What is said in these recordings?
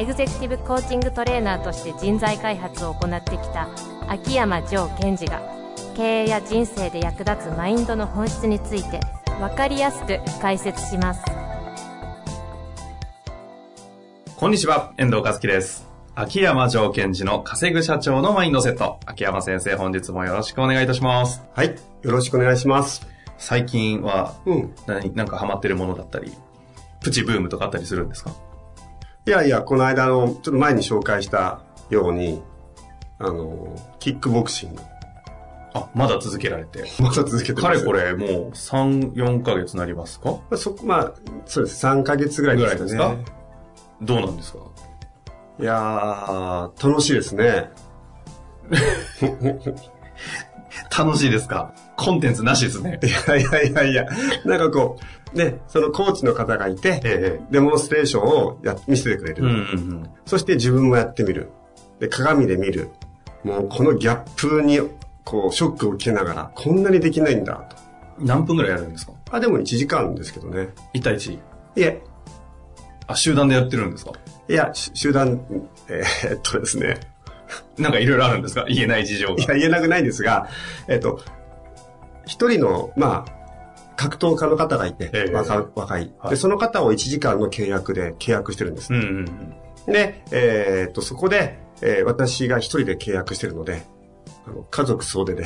エグゼクティブコーチングトレーナーとして人材開発を行ってきた秋山城賢治が経営や人生で役立つマインドの本質について分かりやすく解説しますこんにちは、遠藤和樹です。秋山城賢治の稼ぐ社長のマインドセット。秋山先生、本日もよろしくお願いいたします。はい。よろしくお願いします。最近はうん。何、なんかハマってるものだったり、プチブームとかあったりするんですか？いやいや、この間の、ちょっと前に紹介したように、あの、キックボクシング。あ、まだ続けられて。まだ続けてますかれこれもう3、4ヶ月なりますか？まあ、そこ、まあ、そうです。3ヶ月ぐらいですかね。ぐらいですどうなんですか？いやー、楽しいですね。楽しいですか？コンテンツなしですね。いやいやいやいや、なんかこう、ね、そのコーチの方がいて、えデモンストレーションをや見せてくれる。うんうんうん。そして自分もやってみる。で、鏡で見る。もうこのギャップに、こう、ショックを受けながら、こんなにできないんだと。何分ぐらいやるんですか？あ、でも1時間ですけどね。?1 対 1? いえ、あ、集団でやってるんですか？いや、し集団、えーっとですね。なんかいろいろあるんですか？言えない事情が。いや、言えなくないんですが、えーっと、一人の、まあ、格闘家の方がいて、ええ若若い、はいで。その方を1時間の契約で契約してるんです。うんうんうん。で、えーっと、そこで、えー私が一人で契約してるので、あの家族総出で、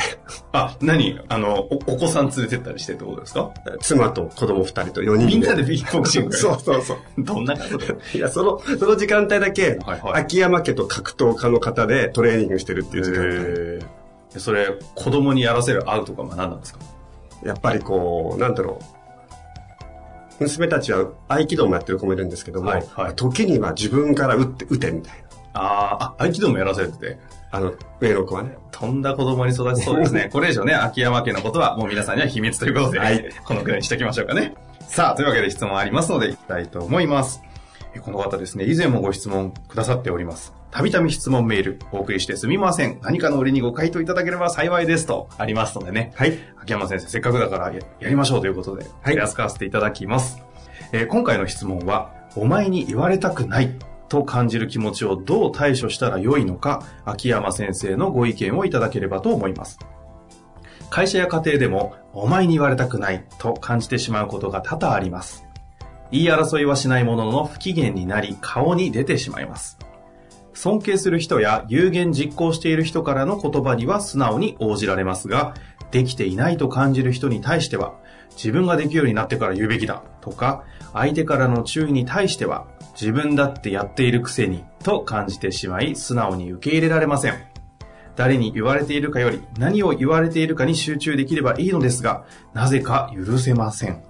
あ、何？あのお、お子さん連れてったりしてってことですか？妻と子供二人と4人で。みんなでビッグボクシング そうそうそう。どんなことで？いや、その、その時間帯だけ、はいはい秋山家と格闘家の方でトレーニングしてるっていう時間帯。へーそれ、子供にやらせるアウトか学んだんですか？やっぱりこう、なんだろう。娘たちは合気道もやってる子もいるんですけども、はいはい時には自分から打って、打てみたいな。あーあ、合気道もやらせるって？あの、上の子はね。とんだ子供に育ちそうですね。これ以上ね、秋山家のことはもう皆さんには秘密ということで、はいこのくらいにしときましょうかね。さあ、というわけで質問ありますので、いきたいと思います。えこの方ですね、以前もご質問くださっております。たびたび質問メールお送りしてすみません。何かの折にご回答いただければ幸いですとありますのでね。はい。秋山先生、せっかくだからややりましょうということで、はい手厚かわせていただきます。えー今回の質問は、お前に言われたくないと感じる気持ちをどう対処したらよいのか、秋山先生のご意見をいただければと思います。会社や家庭でも、お前に言われたくないと感じてしまうことが多々あります。言い争いはしないものの不機嫌になり、顔に出てしまいます。尊敬する人や有言実行している人からの言葉には素直に応じられますが、できていないと感じる人に対しては、自分ができるようになってから言うべきだとか、相手からの注意に対しては、自分だってやっているくせにと感じてしまい、素直に受け入れられません。誰に言われているかより何を言われているかに集中できればいいのですが、なぜか許せません。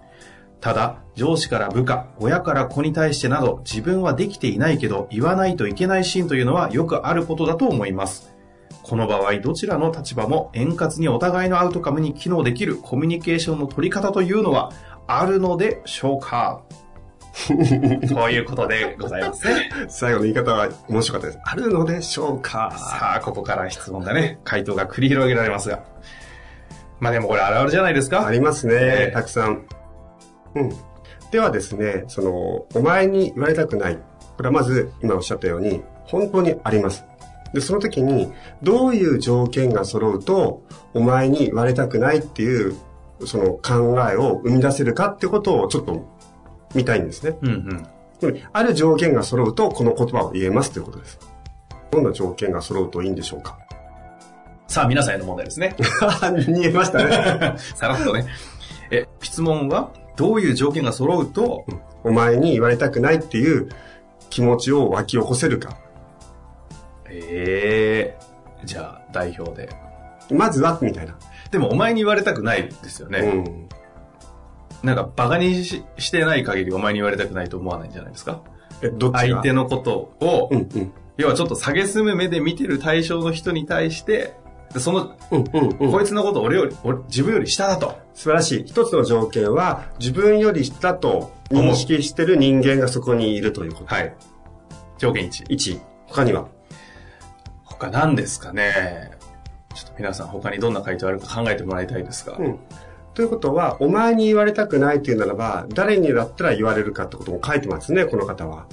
ただ、上司から部下、親から子に対してなど、自分はできていないけど、言わないといけないシーンというのはよくあることだと思います。この場合、どちらの立場も円滑にお互いのアウトカムに機能できるコミュニケーションの取り方というのは、あるのでしょうか？ということでございますね。最後の言い方は面白かったです。あるのでしょうか？さあ、ここから質問だね。回答が繰り広げられますが。まあでもこれあるあるじゃないですかありますね、ええたくさん。うん。ではですね、その、お前に言われたくない。これはまず、今おっしゃったように、本当にあります。で、その時に、どういう条件が揃うと、お前に言われたくないっていう、その考えを生み出せるかってことをちょっと見たいんですね。うんうん。ある条件が揃うと、この言葉を言えますということです。どんな条件が揃うといいんでしょうかさあ、皆さんへの問題ですね。見えましたね。さらっとね。え、質問は、どういう条件が揃うと、お前に言われたくないっていう気持ちを湧き起こせるか。ええじゃあ、代表で。まずは、みたいな。でも、お前に言われたくないですよね。うん。なんか、バカにししてない限りお前に言われたくないと思わないんじゃないですか？え、どっちが？相手のことをうんうん。要はちょっと下げすむ目で見てる対象の人に対して、でその、うんうんうん。こいつのこと俺より、俺自分より下だと。素晴らしい。一つの条件は、自分より下と認識してる人間がそこにいるということ。はい。条件1。1。他には？他何ですかね。ちょっと皆さん他にどんな回答あるか考えてもらいたいですが。うん。ということは、お前に言われたくないというならば、誰にだったら言われるかってことも書いてますね、この方は。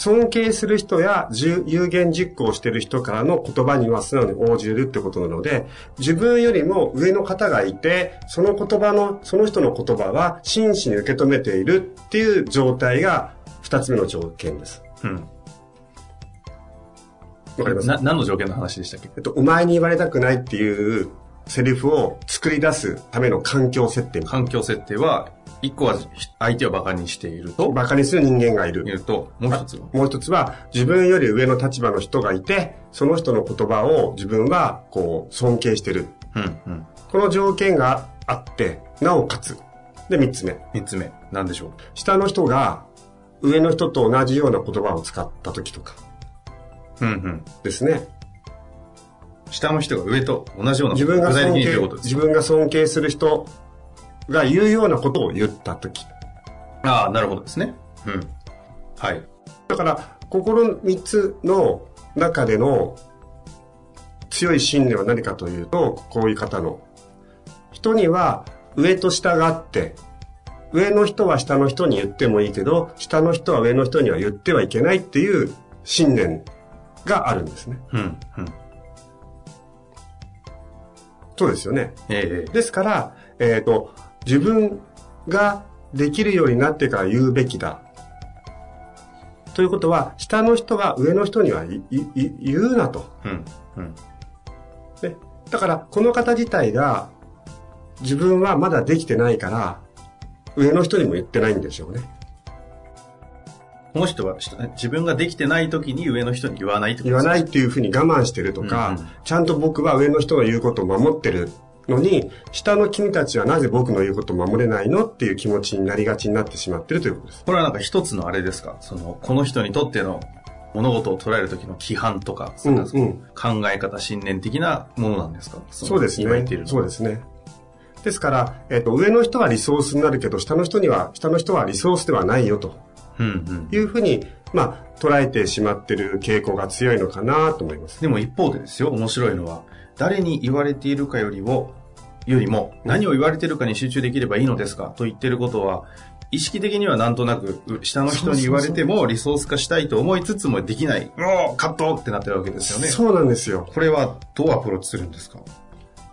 尊敬する人や有有言実行してる人からの言葉には素直に応じるってことなので、自分よりも上の方がいて、その言葉の、その人の言葉は真摯に受け止めているっていう状態が二つ目の条件です。うん。わかります？な、何の条件の話でしたっけ？えっと、お前に言われたくないっていうセリフを作り出すための環境設定。環境設定は、一個は相手を馬鹿にしていると、馬鹿にする人間がいる。言うと、もう一つは、もう一つは、自分より上の立場の人がいて、その人の言葉を自分は、こう、尊敬してる。うん、うん。この条件があって、なおかつ。で、三つ目。三つ目、何でしょう？下の人が、上の人と同じような言葉を使った時とかうん、うん。ですね。下の人が上と同じような自分が尊敬する人が言うようなことを言った時。ああ、なるほどですね。うん。はい。だから、ここの三つの中での強い信念は何かというと、こういう方の。人には上と下があって、上の人は下の人に言ってもいいけど、下の人は上の人には言ってはいけないっていう信念があるんですね。うん、うん。そうですよね。ええですから、えっ、と、自分ができるようになってから言うべきだ。ということは、下の人が上の人にはいいい言うなと。うん、うん。ね。だから、この方自体が、自分はまだできてないから、上の人にも言ってないんでしょうね。この人は下自分ができてない時に上の人に言わないってこと言わですか？ないっていうふうに我慢してるとか、うんうんちゃんと僕は上の人の言うことを守ってるのに、下の君たちはなぜ僕の言うことを守れないのっていう気持ちになりがちになってしまってるということです。これはなんか一つのあれですか？その、この人にとっての物事を捉える時の規範とか、うんうん考え方、信念的なものなんですか？そうですね今言っている。のそうですね。ですから、えっ、と、上の人はリソースになるけど、下の人には、下の人はリソースではないよとうんうん。いうふうに、まあ、捉えてしまってる傾向が強いのかなと思います。でも一方でですよ、面白いのは、誰に言われているかよりも、よりも、何を言われているかに集中できればいいのですか？と言ってることは、意識的にはなんとなく、う下の人に言われてもリソース化したいと思いつつもできない。もう、カットってなってるわけですよね。そうなんですよ。これはどうアプローチするんですか？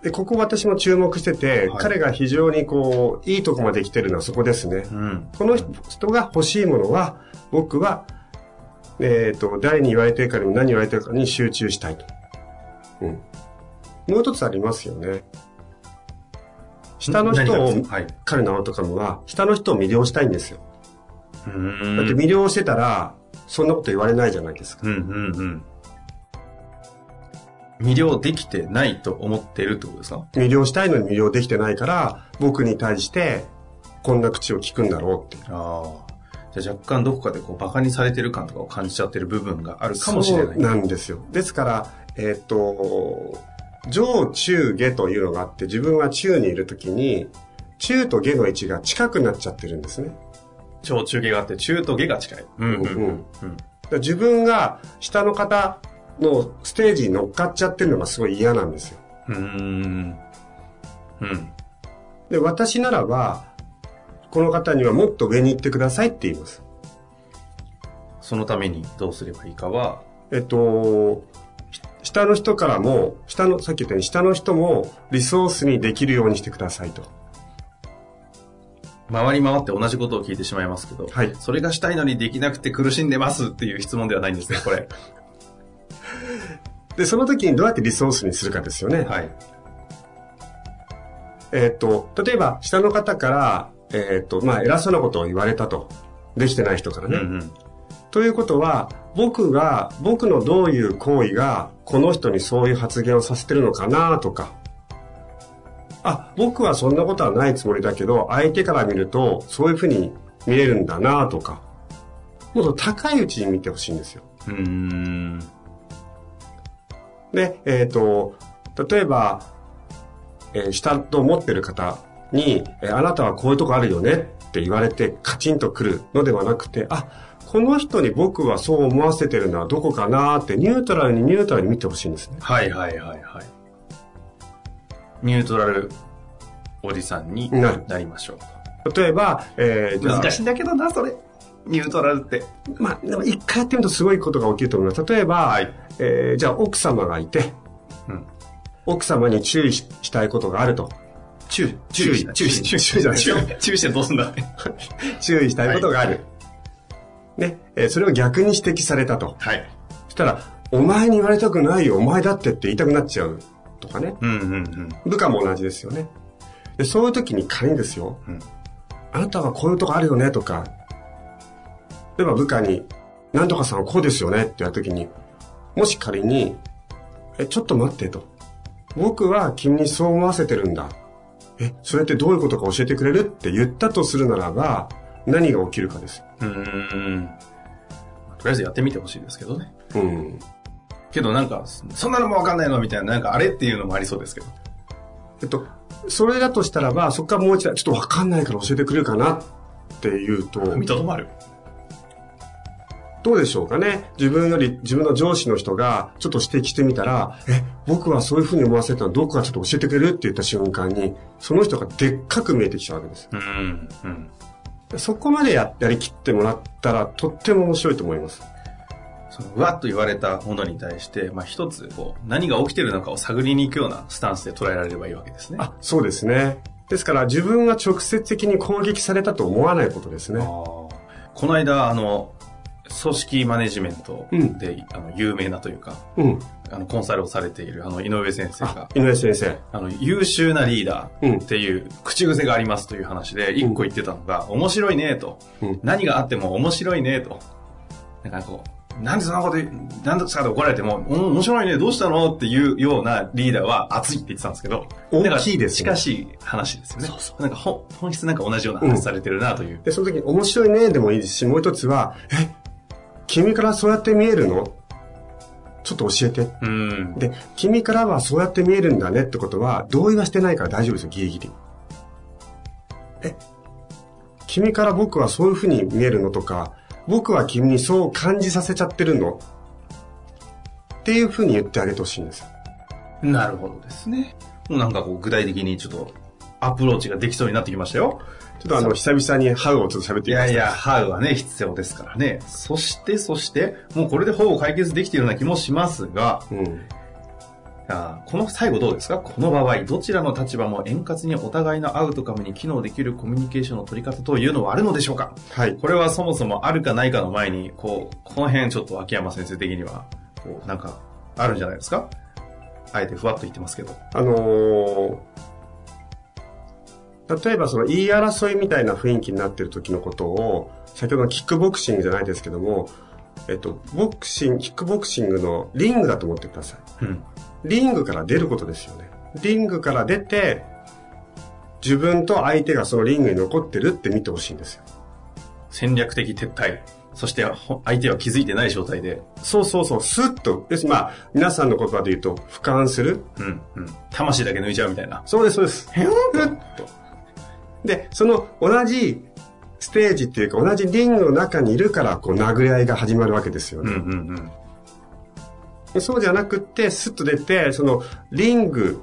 で、ここ私も注目してて、はい彼が非常にこう、いいとこまで来てるのはそこですね。うん。この人が欲しいものは、僕は、えっ、と、誰に言われてるかにも何言われてるかに集中したいと。うん。もう一つありますよね。下の人をはい。彼の青とかもは、下の人を魅了したいんですよ。だって魅了してたら、そんなこと言われないじゃないですか。うんうんうん。魅了できてないと思ってるってことですか？魅了したいのに魅了できてないから、僕に対して、こんな口を聞くんだろうって。ああ。じゃあ若干どこかでこうバカにされてる感とかを感じちゃってる部分があるかもしれない。そうなんですよ。ですから、えっ、と、上中下というのがあって、自分は中にいるときに、中と下の位置が近くなっちゃってるんですね。超中下があって中と下が近い。うんうんうんうん。だから自分が下の方のステージに乗っかっちゃってるのがすごい嫌なんですよ。うん。うーん。うん。で、私ならば、この方にはもっと上に行ってくださいって言います。そのためにどうすればいいかは、えっと、し下の人からも、下の、さっき言ったように下の人もリソースにできるようにしてくださいと。回り回って同じことを聞いてしまいますけど、はいそれがしたいのにできなくて苦しんでますっていう質問ではないんですね、これ。で、その時にどうやってリソースにするかですよね。はい。えっと、例えば、下の方から、えっと、まあ、偉そうなことを言われたと。できてない人からね。うんうん。ということは、僕が、僕のどういう行為が、この人にそういう発言をさせてるのかなとか。あ、僕はそんなことはないつもりだけど、相手から見ると、そういうふうに見れるんだなとか。もっと高いうちに見てほしいんですよ。うーん。で、えっ、と、例えば、えー下と思ってる方に、えーあなたはこういうとこあるよねって言われてカチンとくるのではなくて、あ、この人に僕はそう思わせてるのはどこかなってニュートラルにニュートラルに見てほしいんですね。はいはいはいはい。ニュートラルおじさんになりましょう。例えば、えー難しいんだけどな、それ。ニュートラルって。まあ、でも一回やってみるとすごいことが起きると思います。例えば、はいえーじゃあ奥様がいて、うん奥様に注意ししたいことがあると。注意、注意注意、注意、注意じゃない注意、注意してどうすんだ 注意したいことがある。ね、えーそれを逆に指摘されたと。はい。そしたら、お前に言われたくないよ、お前だってって言いたくなっちゃうとかね。うんうんうん。部下も同じですよね。でそういう時に仮にですよ、うんあなたはこういうとこあるよねとか、例えば部下に、なんとかさんはこうですよねって言われた時に、もし仮に、え、ちょっと待ってと。僕は君にそう思わせてるんだ。え、それってどういうことか教えてくれるって言ったとするならば、何が起きるかです。うーん。とりあえずやってみてほしいですけどね。うん。けどなんか、そんなのもわかんないのみたいな、なんかあれっていうのもありそうですけど。えっと、それだとしたらば、そこからもう一度、ちょっとわかんないから教えてくれるかなっていうと、見とどまる。どうでしょうかね自分より、自分の上司の人がちょっと指摘してみたら、え、僕はそういうふうに思わせたのどこかちょっと教えてくれるって言った瞬間に、その人がでっかく見えてきちゃうわけです。うん。うん。そこまでややりきってもらったら、とっても面白いと思います。その、うわっと言われたものに対して、まあ一つ、こう、何が起きてるのかを探りに行くようなスタンスで捉えられればいいわけですね。あ、そうですね。ですから、自分が直接的に攻撃されたと思わないことですね。この間、あの、組織マネジメントで、あの有名なというか、うん。あの、コンサルをされている、あの、井上先生あが、、井上先生。あの、優秀なリーダうんーっていう口癖がありますという話で、一個言ってたのが、面白いねと、うん何があっても面白いねと。なんかこう、なんでそんなことなんですかって怒られても、うん、面白いね、どうしたのっていうようなリーダーは熱いって言ってたんですけど、大きいですね近しい話ですよね。そうそなんか本本質なんか同じような話されてるなという。で、その時に面白いねでもいいですし、もう一つは、え、君からそうやって見えるの？ちょっと教えて。うん。で、君からはそうやって見えるんだねってことは、同意はしてないから大丈夫ですよ、ギリギリ。え、君から僕はそういうふうに見えるのとか、僕は君にそう感じさせちゃってるの？っていうふうに言ってあげてほしいんですよ。なるほどですね。もうなんかこう具体的にちょっとアプローチができそうになってきましたよ。ちょっとあの、久々にハウをちょっと喋ってみますいやいや、ハウはね、必要ですからね。そして、そして、もうこれでほぼ解決できているような気もしますが、うん。あーこの最後どうですか？この場合、どちらの立場も円滑にお互いのアウトカムに機能できるコミュニケーションの取り方というのはあるのでしょうか？はい。これはそもそもあるかないかの前に、こう、この辺ちょっと秋山先生的には、こう、なんか、あるんじゃないですか？あえてふわっと言ってますけど。あのー例えばその言い争いみたいな雰囲気になってる時のことを、先ほどのキックボクシングじゃないですけども、えっと、ボクシング、キックボクシングのリングだと思ってください。うん。リングから出ることですよね。リングから出て、自分と相手がそのリングに残ってるって見てほしいんですよ。戦略的撤退。そして、ほ相手は気づいてない状態で、そうそうそう、スッと、です。まあ、皆さんの言葉で言うと、俯瞰する。うん、うん。魂だけ抜いちゃうみたいな。そうです、そうです。ふっと。で、その同じステージっていうか同じリングの中にいるから、こう殴り合いが始まるわけですようん、うね。ん、でそうじゃなくって、スッと出て、そのリング、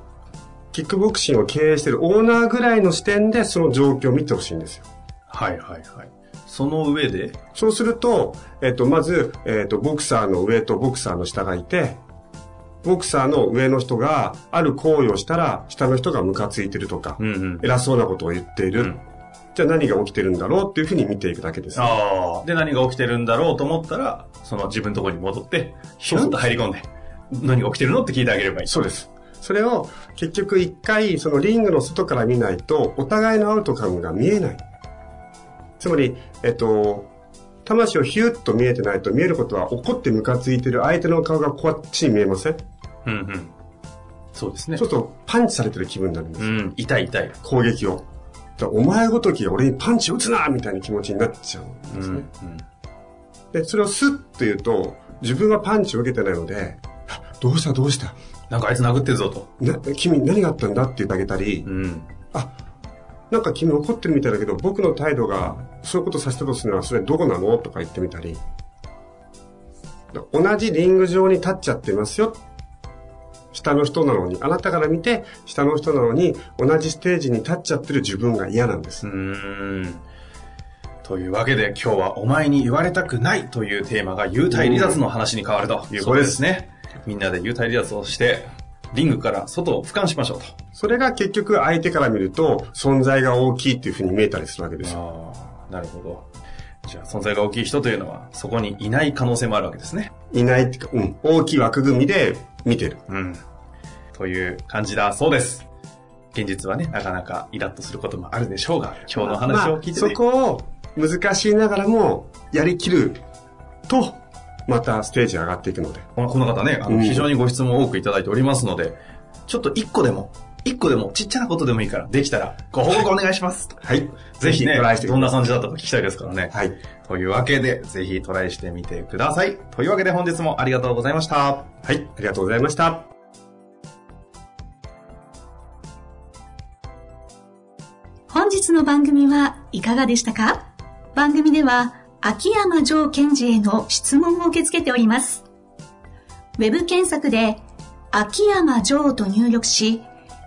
キックボクシングを経営しているオーナーぐらいの視点でその状況を見てほしいんですよ。はい、はい、はい。その上で、そうすると、えっ、と、まず、えっ、と、ボクサーの上とボクサーの下がいて、ボクサーの上の人がある行為をしたら、下の人がムカついてるとか、うん、うん。偉そうなことを言っている。うんじゃあ何が起きてるんだろうっていうふうに見ていくだけです。ああ。で、何が起きてるんだろうと思ったら、その自分のところに戻って、ひゅんと入り込んで、何が起きてるのって聞いてあげればいい。そうです。それを結局一回そのリングの外から見ないとお互いのアウトカムが見えない。つまり、えっと、魂をヒュッと見えてないと見えることは怒ってムカついてる相手の顔がこっちに見えません？うん、うん。そうですねそう。するとパンチされてる気分になるんです。うん、痛い痛い。攻撃を。お前ごときが俺にパンチを打つなみたいな気持ちになっちゃうんですね。うん、で、それをスッと言うと、自分はパンチを受けてないので、あどうしたどうした？なんかあいつ殴ってるぞと。な君何があったんだって言ってあげたり、うん。あ、なんか君怒ってるみたいだけど、僕の態度がそういうことさせたとするのはそれどこなの？とか言ってみたり。同じリング上に立っちゃってますよ。下の人なのに、あなたから見て下の人なのに同じステージに立っちゃってる自分が嫌なんですう。ーん。というわけで今日はお前に言われたくないというテーマが幽体離脱の話に変わるということですね。みんなで幽体離脱をして、リングから外を俯瞰しましょうと。それが結局相手から見ると存在が大きいっていうふうに見えたりするわけですよ。ああ、なるほど。じゃあ存在が大きい人というのはそこにいない可能性もあるわけですね。いないっていうか、うん、大きい枠組みで見てる。うん。という感じだそうです。現実はね、なかなかイラッとすることもあるでしょうが、今日の話を聞いて、ねまあそこを難しいながらもやりきると、またステージ上がっていくので。このこの方ね、あのうん非常にご質問を多くいただいておりますので、ちょっと一個でも、一個でも、ちっちゃなことでもいいから、できたら、ご報告お願いします。はい。ぜひねトライして、どんな感じだったか聞きたいですからね。はい。というわけで、ぜひトライしてみてください。というわけで本日もありがとうございました。はい。ありがとうございました。本日の番組はいかがでしたか？番組では秋山城賢治への質問を受け付けております。ウェブ検索で秋山城と入力し、